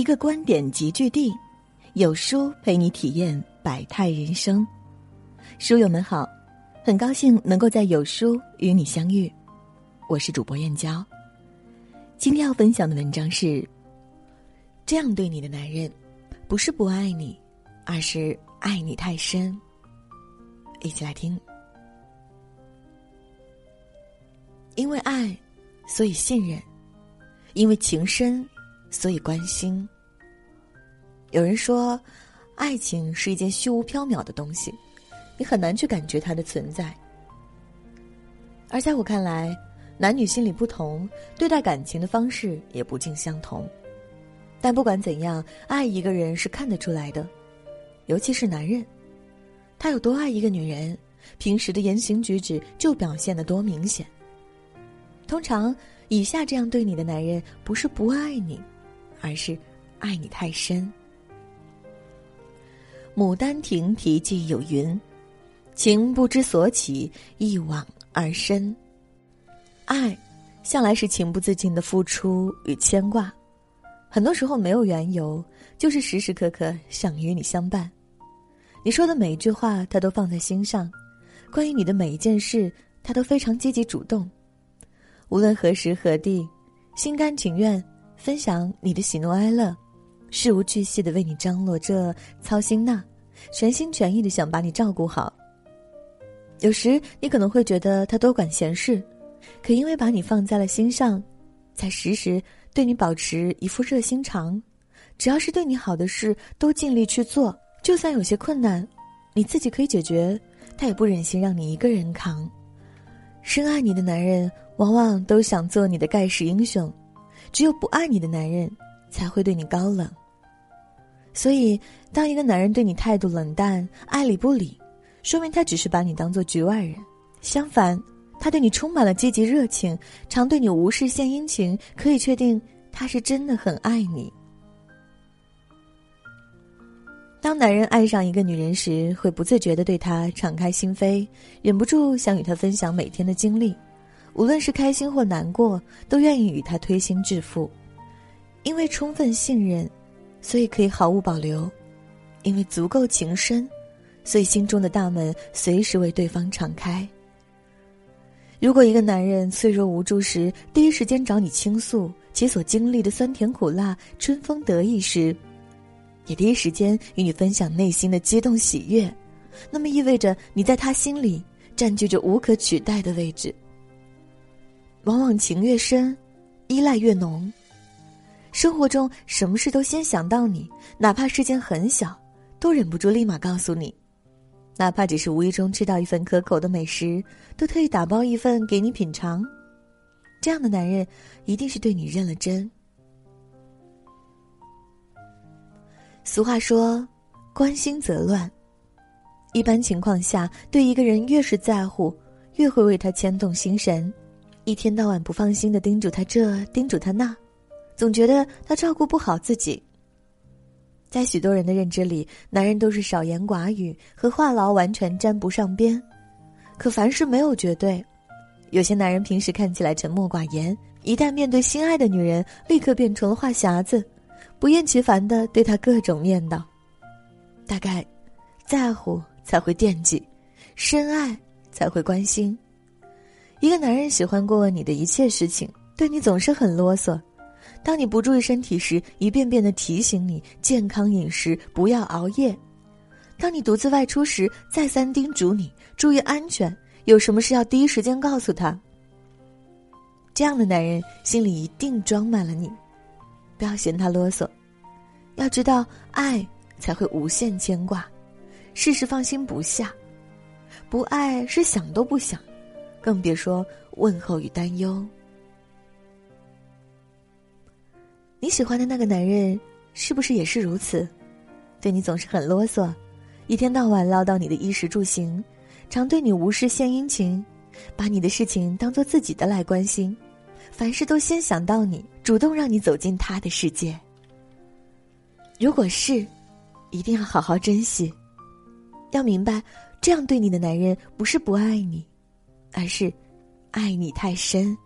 一个观点集聚地，有书陪你体验百态人生。书友们好，很高兴能够在有书与你相遇，我是主播燕娇。今天要分享的文章是：这样对你的男人，不是不爱你，而是爱你太深。一起来听。因为爱，所以信任；因为情深。所以关心。有人说，爱情是一件虚无缥缈的东西，你很难去感觉它的存在。而在我看来，男女心理不同，对待感情的方式也不尽相同。但不管怎样，爱一个人是看得出来的，尤其是男人，他有多爱一个女人，平时的言行举止就表现的多明显。通常，以下这样对你的男人，不是不爱你。而是爱你太深。《牡丹亭》题记有云：“情不知所起，一往而深。”爱，向来是情不自禁的付出与牵挂，很多时候没有缘由，就是时时刻刻想与你相伴。你说的每一句话，他都放在心上；关于你的每一件事，他都非常积极主动。无论何时何地，心甘情愿。分享你的喜怒哀乐，事无巨细的为你张罗这操心那，全心全意的想把你照顾好。有时你可能会觉得他多管闲事，可因为把你放在了心上，才时时对你保持一副热心肠。只要是对你好的事，都尽力去做。就算有些困难，你自己可以解决，他也不忍心让你一个人扛。深爱你的男人，往往都想做你的盖世英雄。只有不爱你的男人，才会对你高冷。所以，当一个男人对你态度冷淡、爱理不理，说明他只是把你当做局外人。相反，他对你充满了积极热情，常对你无事献殷勤，可以确定他是真的很爱你。当男人爱上一个女人时，会不自觉的对她敞开心扉，忍不住想与她分享每天的经历。无论是开心或难过，都愿意与他推心置腹，因为充分信任，所以可以毫无保留；因为足够情深，所以心中的大门随时为对方敞开。如果一个男人脆弱无助时，第一时间找你倾诉其所经历的酸甜苦辣、春风得意时，也第一时间与你分享内心的激动喜悦，那么意味着你在他心里占据着无可取代的位置。往往情越深，依赖越浓。生活中什么事都先想到你，哪怕事件很小，都忍不住立马告诉你；哪怕只是无意中吃到一份可口的美食，都特意打包一份给你品尝。这样的男人，一定是对你认了真。俗话说：“关心则乱。”一般情况下，对一个人越是在乎，越会为他牵动心神。一天到晚不放心的叮嘱他这，叮嘱他那，总觉得他照顾不好自己。在许多人的认知里，男人都是少言寡语，和话痨完全沾不上边。可凡事没有绝对，有些男人平时看起来沉默寡言，一旦面对心爱的女人，立刻变成了话匣子，不厌其烦的对她各种念叨。大概，在乎才会惦记，深爱才会关心。一个男人喜欢过问你的一切事情，对你总是很啰嗦。当你不注意身体时，一遍遍的提醒你健康饮食，不要熬夜；当你独自外出时，再三叮嘱你注意安全，有什么事要第一时间告诉他。这样的男人心里一定装满了你，不要嫌他啰嗦。要知道，爱才会无限牵挂，事事放心不下；不爱是想都不想。更别说问候与担忧。你喜欢的那个男人是不是也是如此？对你总是很啰嗦，一天到晚唠叨你的衣食住行，常对你无事献殷勤，把你的事情当做自己的来关心，凡事都先想到你，主动让你走进他的世界。如果是，一定要好好珍惜。要明白，这样对你的男人不是不爱你。而是，爱你太深。